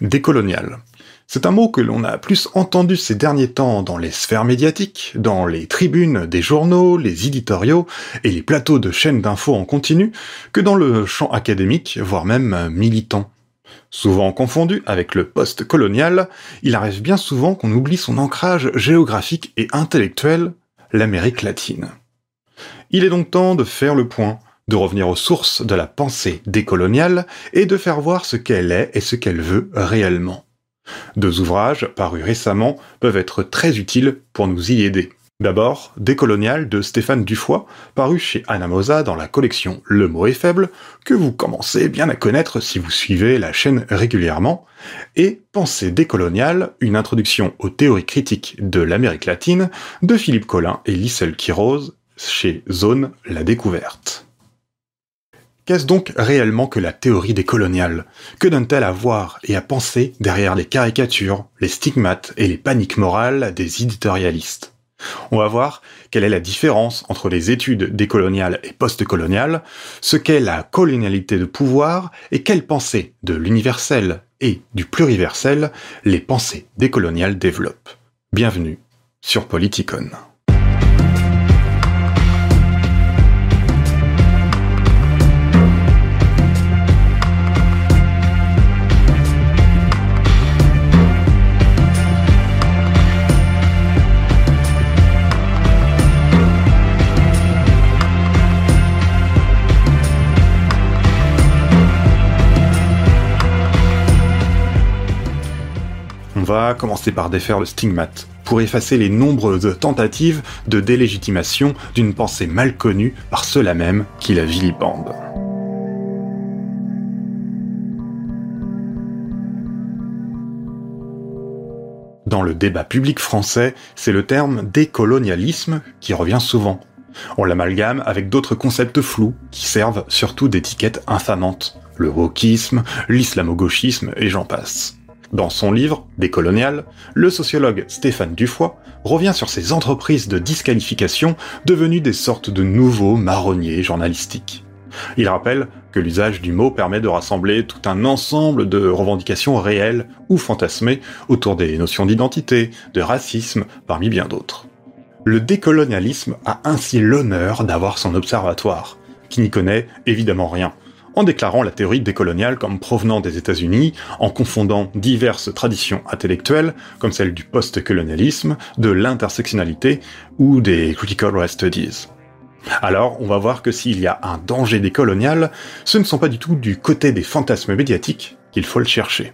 Décolonial. C'est un mot que l'on a plus entendu ces derniers temps dans les sphères médiatiques, dans les tribunes des journaux, les éditoriaux et les plateaux de chaînes d'infos en continu, que dans le champ académique, voire même militant. Souvent confondu avec le post-colonial, il arrive bien souvent qu'on oublie son ancrage géographique et intellectuel, l'Amérique latine. Il est donc temps de faire le point, de revenir aux sources de la pensée décoloniale et de faire voir ce qu'elle est et ce qu'elle veut réellement. Deux ouvrages, parus récemment, peuvent être très utiles pour nous y aider. D'abord, Décolonial de Stéphane Dufoy, paru chez Anamosa dans la collection Le mot est faible, que vous commencez bien à connaître si vous suivez la chaîne régulièrement, et Pensée décoloniale, une introduction aux théories critiques de l'Amérique latine de Philippe Collin et Lissel Quiroz chez Zone La Découverte. Qu'est-ce donc réellement que la théorie décoloniale Que donne-t-elle à voir et à penser derrière les caricatures, les stigmates et les paniques morales des éditorialistes? On va voir quelle est la différence entre les études décoloniales et postcoloniales, ce qu'est la colonialité de pouvoir et quelles pensées de l'universel et du pluriversel les pensées décoloniales développent. Bienvenue sur Politicon. Va commencer par défaire le stigmate, pour effacer les nombreuses tentatives de délégitimation d'une pensée mal connue par ceux-là même qui la vilipendent. Dans le débat public français, c'est le terme décolonialisme qui revient souvent. On l'amalgame avec d'autres concepts flous qui servent surtout d'étiquettes infamantes. Le wokisme, l'islamo-gauchisme et j'en passe. Dans son livre, Décolonial, le sociologue Stéphane Dufoy revient sur ces entreprises de disqualification devenues des sortes de nouveaux marronniers journalistiques. Il rappelle que l'usage du mot permet de rassembler tout un ensemble de revendications réelles ou fantasmées autour des notions d'identité, de racisme, parmi bien d'autres. Le décolonialisme a ainsi l'honneur d'avoir son observatoire, qui n'y connaît évidemment rien, en déclarant la théorie décoloniale comme provenant des États-Unis, en confondant diverses traditions intellectuelles, comme celle du post-colonialisme, de l'intersectionnalité ou des critical race studies. Alors, on va voir que s'il y a un danger décolonial, ce ne sont pas du tout du côté des fantasmes médiatiques qu'il faut le chercher.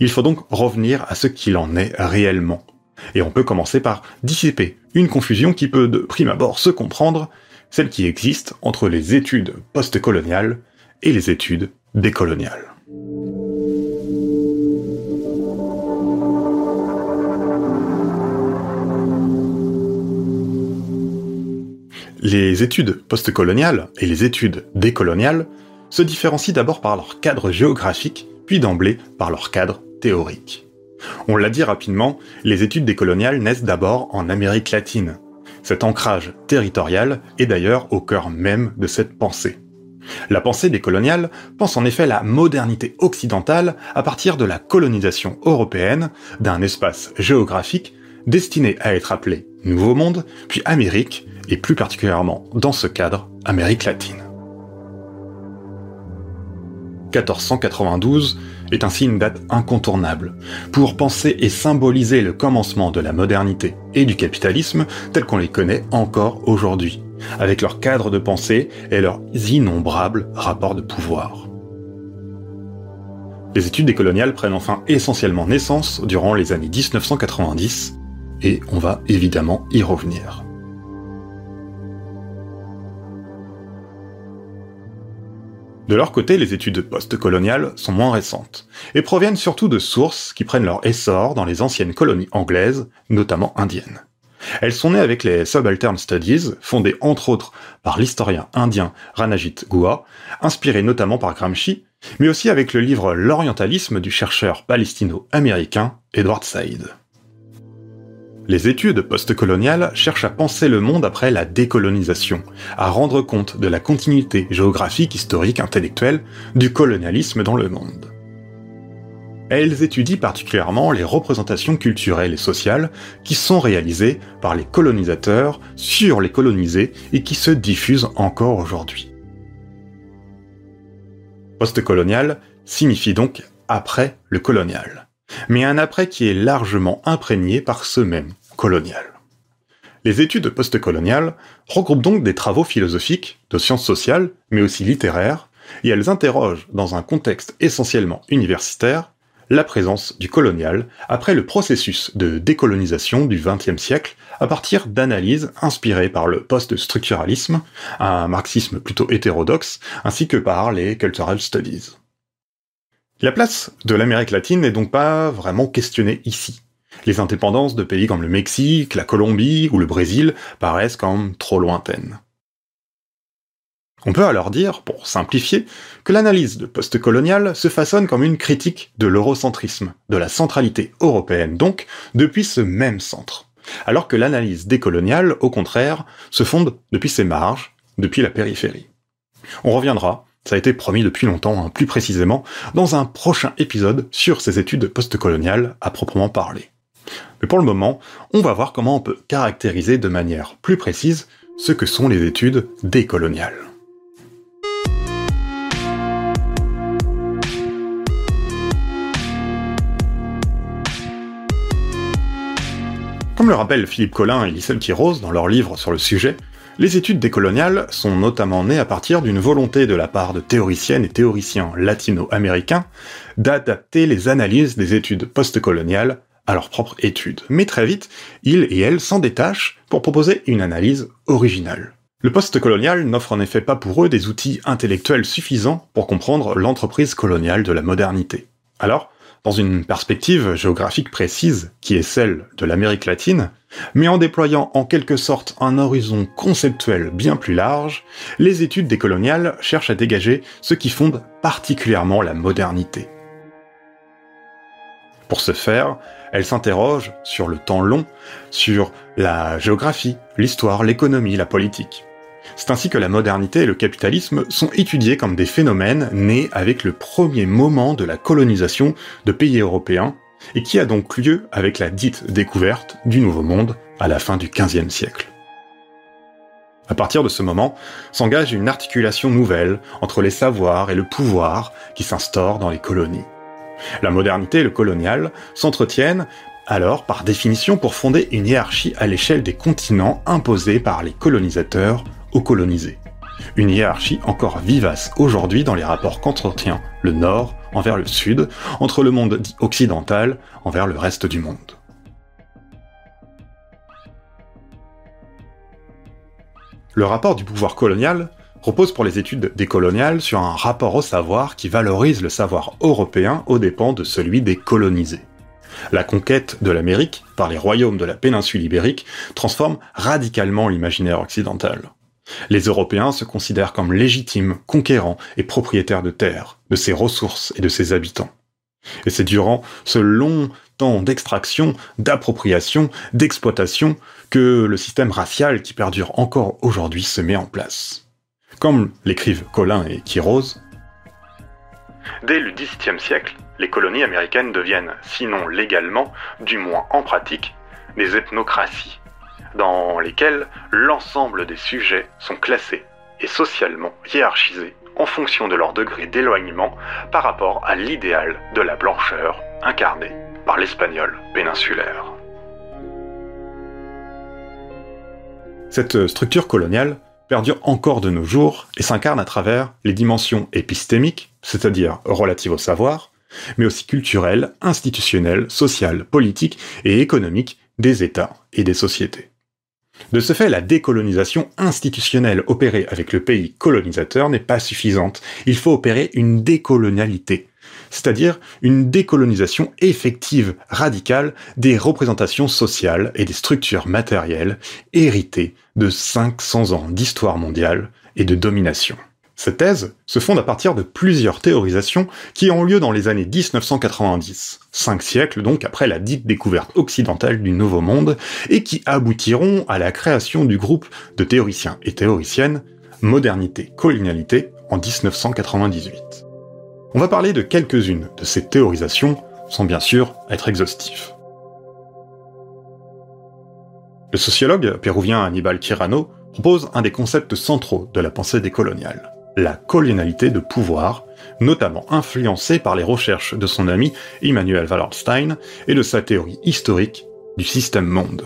Il faut donc revenir à ce qu'il en est réellement. Et on peut commencer par dissiper une confusion qui peut de prime abord se comprendre, celle qui existe entre les études postcoloniales et les études décoloniales. Les études postcoloniales et les études décoloniales se différencient d'abord par leur cadre géographique, puis d'emblée par leur cadre théorique. On l'a dit rapidement, les études décoloniales naissent d'abord en Amérique latine. Cet ancrage territorial est d'ailleurs au cœur même de cette pensée. La pensée décoloniale pense en effet la modernité occidentale à partir de la colonisation européenne d'un espace géographique destiné à être appelé Nouveau Monde, puis Amérique, et plus particulièrement dans ce cadre, Amérique latine. 1492 est ainsi une date incontournable pour penser et symboliser le commencement de la modernité et du capitalisme tel qu'on les connaît encore aujourd'hui avec leur cadre de pensée et leurs innombrables rapports de pouvoir. Les études décoloniales prennent enfin essentiellement naissance durant les années 1990, et on va évidemment y revenir. De leur côté, les études postcoloniales sont moins récentes, et proviennent surtout de sources qui prennent leur essor dans les anciennes colonies anglaises, notamment indiennes. Elles sont nées avec les Subaltern Studies, fondées entre autres par l'historien indien Ranajit Gua, inspiré notamment par Gramsci, mais aussi avec le livre L'orientalisme du chercheur palestino-américain Edward Said. Les études postcoloniales cherchent à penser le monde après la décolonisation, à rendre compte de la continuité géographique, historique, intellectuelle du colonialisme dans le monde. Elles étudient particulièrement les représentations culturelles et sociales qui sont réalisées par les colonisateurs sur les colonisés et qui se diffusent encore aujourd'hui. Postcolonial signifie donc après le colonial, mais un après qui est largement imprégné par ce même colonial. Les études postcoloniales regroupent donc des travaux philosophiques, de sciences sociales, mais aussi littéraires, et elles interrogent, dans un contexte essentiellement universitaire, la présence du colonial après le processus de décolonisation du XXe siècle à partir d'analyses inspirées par le post-structuralisme, un marxisme plutôt hétérodoxe, ainsi que par les cultural studies. La place de l'Amérique latine n'est donc pas vraiment questionnée ici. Les indépendances de pays comme le Mexique, la Colombie ou le Brésil paraissent comme trop lointaines. On peut alors dire, pour simplifier, que l'analyse de postcolonial se façonne comme une critique de l'eurocentrisme, de la centralité européenne donc, depuis ce même centre. Alors que l'analyse décoloniale, au contraire, se fonde depuis ses marges, depuis la périphérie. On reviendra, ça a été promis depuis longtemps, hein, plus précisément, dans un prochain épisode sur ces études postcoloniales à proprement parler. Mais pour le moment, on va voir comment on peut caractériser de manière plus précise ce que sont les études décoloniales. Comme le rappellent Philippe Collin et Lissel Rose dans leur livre sur le sujet, les études décoloniales sont notamment nées à partir d'une volonté de la part de théoriciennes et théoriciens latino-américains d'adapter les analyses des études postcoloniales à leurs propres études. Mais très vite, ils et elles s'en détachent pour proposer une analyse originale. Le postcolonial n'offre en effet pas pour eux des outils intellectuels suffisants pour comprendre l'entreprise coloniale de la modernité. Alors, dans une perspective géographique précise, qui est celle de l'Amérique latine, mais en déployant en quelque sorte un horizon conceptuel bien plus large, les études décoloniales cherchent à dégager ce qui fonde particulièrement la modernité. Pour ce faire, elles s'interrogent sur le temps long, sur la géographie, l'histoire, l'économie, la politique. C'est ainsi que la modernité et le capitalisme sont étudiés comme des phénomènes nés avec le premier moment de la colonisation de pays européens, et qui a donc lieu avec la dite découverte du Nouveau Monde à la fin du XVe siècle. À partir de ce moment, s'engage une articulation nouvelle entre les savoirs et le pouvoir qui s'instaure dans les colonies. La modernité et le colonial s'entretiennent alors par définition pour fonder une hiérarchie à l'échelle des continents imposée par les colonisateurs colonisés. Une hiérarchie encore vivace aujourd'hui dans les rapports qu'entretient le Nord envers le Sud, entre le monde dit occidental envers le reste du monde. Le rapport du pouvoir colonial repose pour les études décoloniales sur un rapport au savoir qui valorise le savoir européen aux dépens de celui des colonisés. La conquête de l'Amérique par les royaumes de la péninsule ibérique transforme radicalement l'imaginaire occidental. Les Européens se considèrent comme légitimes, conquérants et propriétaires de terres, de ses ressources et de ses habitants. Et c'est durant ce long temps d'extraction, d'appropriation, d'exploitation que le système racial qui perdure encore aujourd'hui se met en place. Comme l'écrivent Colin et Quiroz, Dès le XVIIe siècle, les colonies américaines deviennent, sinon légalement, du moins en pratique, des ethnocraties, dans lesquelles l'ensemble des sujets sont classés et socialement hiérarchisés en fonction de leur degré d'éloignement par rapport à l'idéal de la blancheur incarné par l'espagnol péninsulaire. Cette structure coloniale perdure encore de nos jours et s'incarne à travers les dimensions épistémiques, c'est-à-dire relatives au savoir, mais aussi culturelles, institutionnelles, sociales, politiques et économiques des États et des sociétés. De ce fait, la décolonisation institutionnelle opérée avec le pays colonisateur n'est pas suffisante. Il faut opérer une décolonialité, c'est-à-dire une décolonisation effective, radicale, des représentations sociales et des structures matérielles héritées de 500 ans d'histoire mondiale et de domination. Cette thèse se fonde à partir de plusieurs théorisations qui ont lieu dans les années 1990, cinq siècles donc après la dite découverte occidentale du Nouveau Monde, et qui aboutiront à la création du groupe de théoriciens et théoriciennes Modernité-Colonialité en 1998. On va parler de quelques-unes de ces théorisations sans bien sûr être exhaustif. Le sociologue péruvien Hannibal Quirano propose un des concepts centraux de la pensée décoloniale, la colonialité de pouvoir, notamment influencée par les recherches de son ami Immanuel Wallerstein et de sa théorie historique du système monde.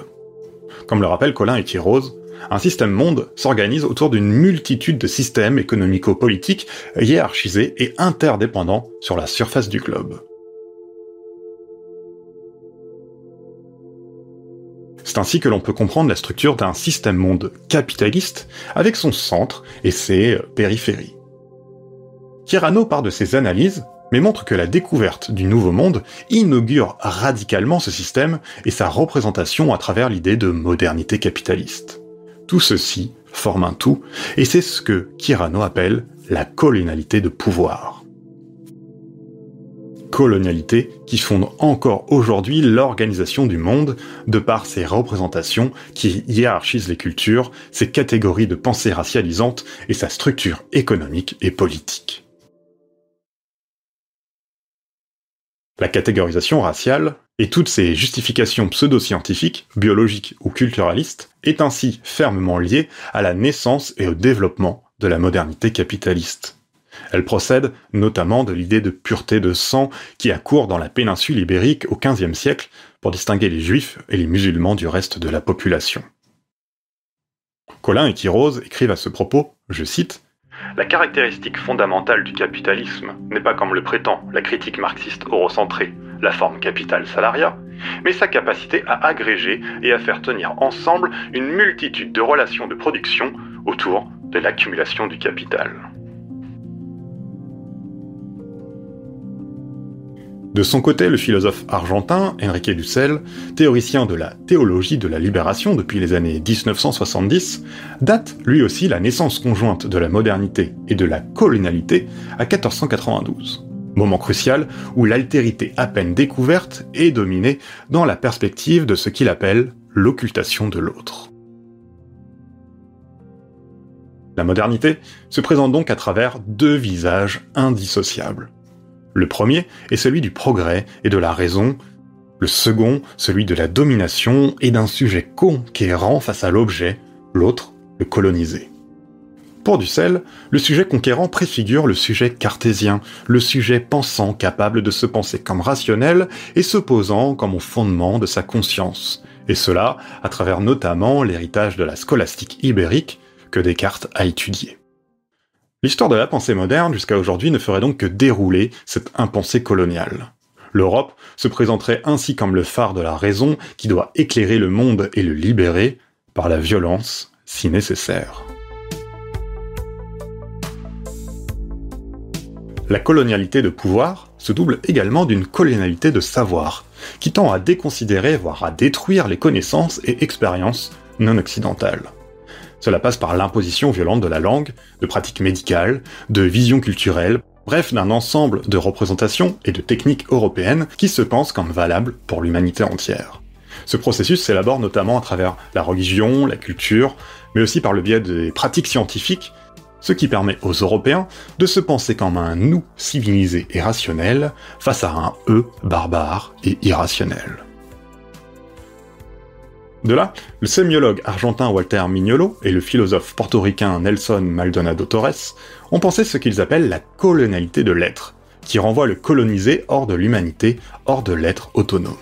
Comme le rappelle Colin et Rose, un système monde s'organise autour d'une multitude de systèmes économico-politiques hiérarchisés et interdépendants sur la surface du globe. C'est ainsi que l'on peut comprendre la structure d'un système monde capitaliste avec son centre et ses périphéries. Kirano part de ses analyses, mais montre que la découverte du nouveau monde inaugure radicalement ce système et sa représentation à travers l'idée de modernité capitaliste. Tout ceci forme un tout, et c'est ce que Kirano appelle la colonialité de pouvoir colonialité qui fonde encore aujourd'hui l'organisation du monde de par ses représentations qui hiérarchisent les cultures, ses catégories de pensée racialisantes et sa structure économique et politique. La catégorisation raciale et toutes ses justifications pseudo-scientifiques, biologiques ou culturalistes est ainsi fermement liée à la naissance et au développement de la modernité capitaliste. Elle procède notamment de l'idée de pureté de sang qui accourt dans la péninsule ibérique au XVe siècle pour distinguer les juifs et les musulmans du reste de la population. Colin et Quirose écrivent à ce propos, je cite, La caractéristique fondamentale du capitalisme n'est pas comme le prétend la critique marxiste eurocentrée, la forme capital-salariat, mais sa capacité à agréger et à faire tenir ensemble une multitude de relations de production autour de l'accumulation du capital. De son côté, le philosophe argentin Enrique Dussel, théoricien de la théologie de la libération depuis les années 1970, date lui aussi la naissance conjointe de la modernité et de la colonialité à 1492. Moment crucial où l'altérité à peine découverte est dominée dans la perspective de ce qu'il appelle l'occultation de l'autre. La modernité se présente donc à travers deux visages indissociables le premier est celui du progrès et de la raison, le second celui de la domination et d'un sujet conquérant face à l'objet, l'autre le colonisé. Pour Dussel, le sujet conquérant préfigure le sujet cartésien, le sujet pensant capable de se penser comme rationnel et se posant comme au fondement de sa conscience, et cela à travers notamment l'héritage de la scolastique ibérique que Descartes a étudié. L'histoire de la pensée moderne jusqu'à aujourd'hui ne ferait donc que dérouler cette impensée coloniale. L'Europe se présenterait ainsi comme le phare de la raison qui doit éclairer le monde et le libérer par la violence si nécessaire. La colonialité de pouvoir se double également d'une colonialité de savoir, qui tend à déconsidérer, voire à détruire les connaissances et expériences non occidentales. Cela passe par l'imposition violente de la langue, de pratiques médicales, de visions culturelles, bref d'un ensemble de représentations et de techniques européennes qui se pensent comme valables pour l'humanité entière. Ce processus s'élabore notamment à travers la religion, la culture, mais aussi par le biais des pratiques scientifiques, ce qui permet aux Européens de se penser comme un nous civilisé et rationnel face à un eux barbare et irrationnel. De là, le sémiologue argentin Walter Mignolo et le philosophe portoricain Nelson Maldonado Torres ont pensé ce qu'ils appellent la colonialité de l'être, qui renvoie le colonisé hors de l'humanité, hors de l'être autonome.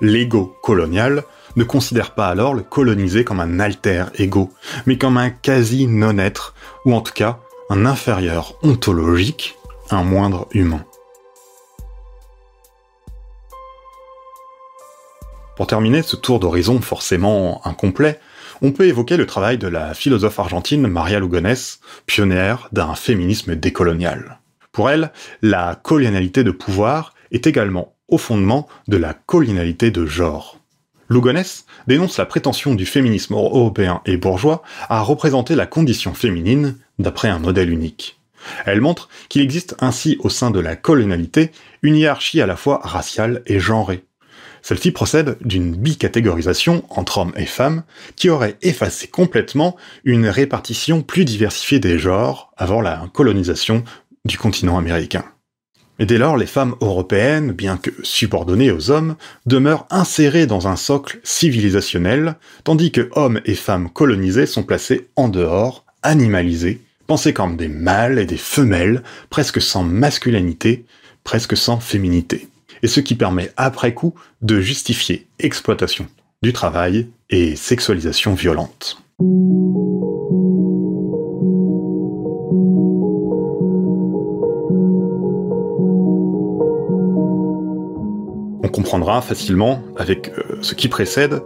L'ego colonial ne considère pas alors le colonisé comme un alter ego, mais comme un quasi non-être, ou en tout cas un inférieur ontologique, un moindre humain. Pour terminer ce tour d'horizon forcément incomplet, on peut évoquer le travail de la philosophe argentine Maria Lugones, pionnière d'un féminisme décolonial. Pour elle, la colonialité de pouvoir est également au fondement de la colonialité de genre. Lugones dénonce la prétention du féminisme européen et bourgeois à représenter la condition féminine d'après un modèle unique. Elle montre qu'il existe ainsi au sein de la colonialité une hiérarchie à la fois raciale et genrée, celle-ci procède d'une bicatégorisation entre hommes et femmes qui aurait effacé complètement une répartition plus diversifiée des genres avant la colonisation du continent américain. Et dès lors, les femmes européennes, bien que subordonnées aux hommes, demeurent insérées dans un socle civilisationnel, tandis que hommes et femmes colonisés sont placés en dehors, animalisés, pensés comme des mâles et des femelles, presque sans masculinité, presque sans féminité. Et ce qui permet après coup de justifier exploitation du travail et sexualisation violente. On comprendra facilement, avec euh, ce qui précède,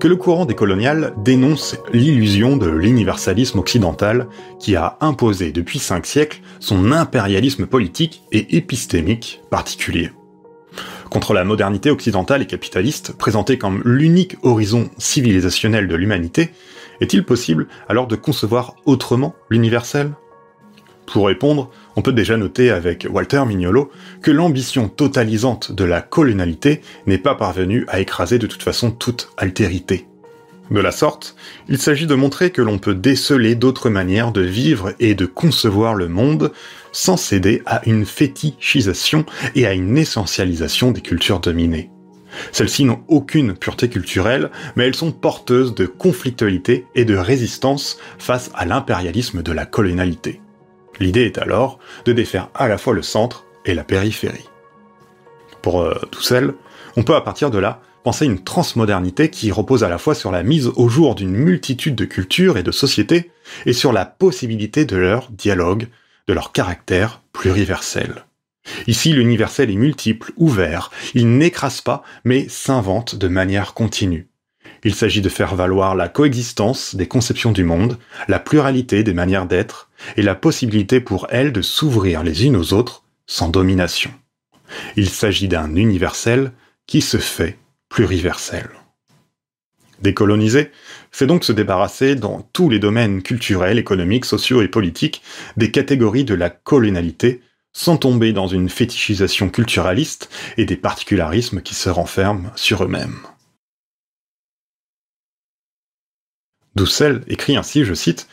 que le courant décolonial dénonce l'illusion de l'universalisme occidental qui a imposé depuis cinq siècles son impérialisme politique et épistémique particulier. Contre la modernité occidentale et capitaliste, présentée comme l'unique horizon civilisationnel de l'humanité, est-il possible alors de concevoir autrement l'universel? Pour répondre, on peut déjà noter avec Walter Mignolo que l'ambition totalisante de la colonialité n'est pas parvenue à écraser de toute façon toute altérité. De la sorte, il s'agit de montrer que l'on peut déceler d'autres manières de vivre et de concevoir le monde sans céder à une fétichisation et à une essentialisation des cultures dominées. Celles-ci n'ont aucune pureté culturelle, mais elles sont porteuses de conflictualité et de résistance face à l'impérialisme de la colonialité. L'idée est alors de défaire à la fois le centre et la périphérie. Pour euh, Dussel, on peut à partir de là penser une transmodernité qui repose à la fois sur la mise au jour d'une multitude de cultures et de sociétés, et sur la possibilité de leur dialogue, de leur caractère pluriversel. Ici, l'universel est multiple, ouvert, il n'écrase pas, mais s'invente de manière continue. Il s'agit de faire valoir la coexistence des conceptions du monde, la pluralité des manières d'être, et la possibilité pour elles de s'ouvrir les unes aux autres sans domination. Il s'agit d'un universel qui se fait pluriversel. Décoloniser, c'est donc se débarrasser dans tous les domaines culturels, économiques, sociaux et politiques des catégories de la colonialité, sans tomber dans une fétichisation culturaliste et des particularismes qui se renferment sur eux-mêmes. Dussel écrit ainsi, je cite,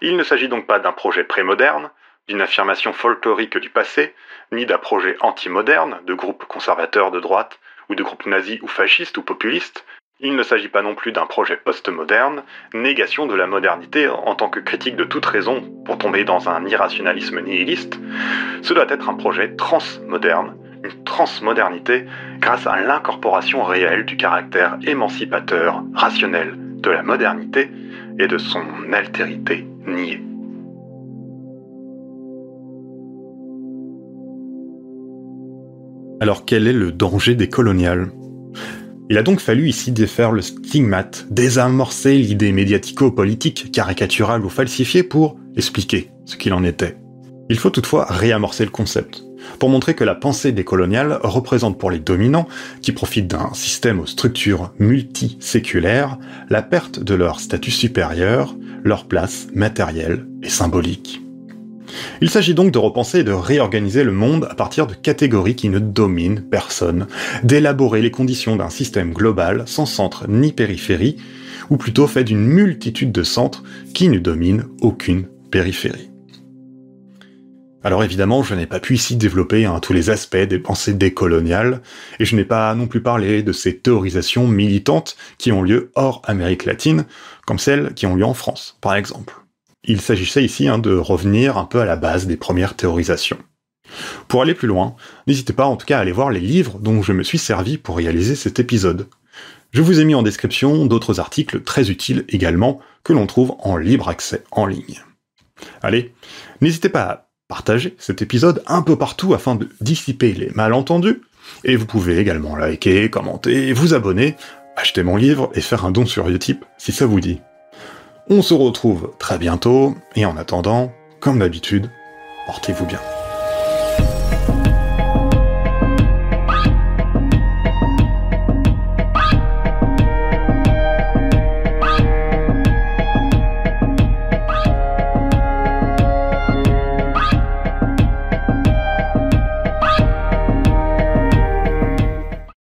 Il ne s'agit donc pas d'un projet prémoderne, d'une affirmation folklorique du passé, ni d'un projet anti-moderne de groupes conservateurs de droite, ou de groupes nazis ou fascistes ou populistes. Il ne s'agit pas non plus d'un projet post-moderne, négation de la modernité en tant que critique de toute raison pour tomber dans un irrationalisme nihiliste. Ce doit être un projet transmoderne, une transmodernité grâce à l'incorporation réelle du caractère émancipateur, rationnel, de la modernité et de son altérité niée. Alors quel est le danger des coloniales? Il a donc fallu ici défaire le stigmate, désamorcer l'idée médiatico-politique, caricaturale ou falsifiée pour expliquer ce qu'il en était. Il faut toutefois réamorcer le concept pour montrer que la pensée décoloniale représente pour les dominants, qui profitent d'un système aux structures multiséculaires, la perte de leur statut supérieur, leur place matérielle et symbolique. Il s'agit donc de repenser et de réorganiser le monde à partir de catégories qui ne dominent personne, d'élaborer les conditions d'un système global sans centre ni périphérie, ou plutôt fait d'une multitude de centres qui ne dominent aucune périphérie. Alors évidemment, je n'ai pas pu ici développer hein, tous les aspects des pensées décoloniales, et je n'ai pas non plus parlé de ces théorisations militantes qui ont lieu hors Amérique latine, comme celles qui ont lieu en France, par exemple. Il s'agissait ici hein, de revenir un peu à la base des premières théorisations. Pour aller plus loin, n'hésitez pas en tout cas à aller voir les livres dont je me suis servi pour réaliser cet épisode. Je vous ai mis en description d'autres articles très utiles également que l'on trouve en libre accès en ligne. Allez, n'hésitez pas à partager cet épisode un peu partout afin de dissiper les malentendus. Et vous pouvez également liker, commenter, vous abonner, acheter mon livre et faire un don sur Utip si ça vous dit. On se retrouve très bientôt, et en attendant, comme d'habitude, portez-vous bien.